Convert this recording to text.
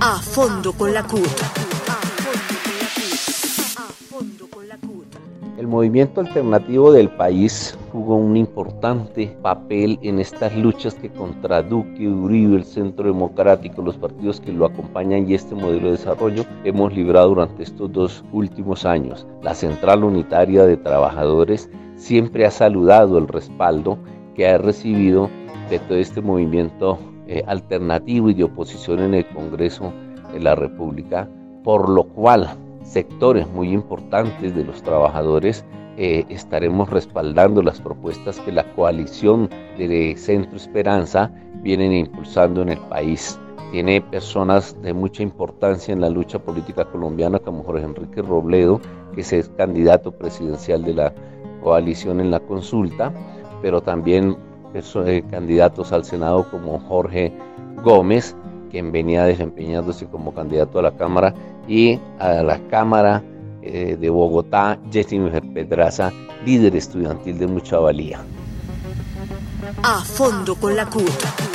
A fondo con la CUT. El movimiento alternativo del país jugó un importante papel en estas luchas que contra Duque, Uribe, el Centro Democrático, los partidos que lo acompañan y este modelo de desarrollo hemos librado durante estos dos últimos años. La Central Unitaria de Trabajadores siempre ha saludado el respaldo que ha recibido de todo este movimiento eh, alternativo y de oposición en el Congreso de la República, por lo cual sectores muy importantes de los trabajadores eh, estaremos respaldando las propuestas que la coalición de Centro Esperanza vienen impulsando en el país. Tiene personas de mucha importancia en la lucha política colombiana como Jorge Enrique Robledo, que es candidato presidencial de la coalición en la consulta, pero también candidatos al Senado como Jorge Gómez, quien venía desempeñándose como candidato a la Cámara, y a la Cámara eh, de Bogotá, Mujer Pedraza, líder estudiantil de mucha valía. A fondo con la CUT.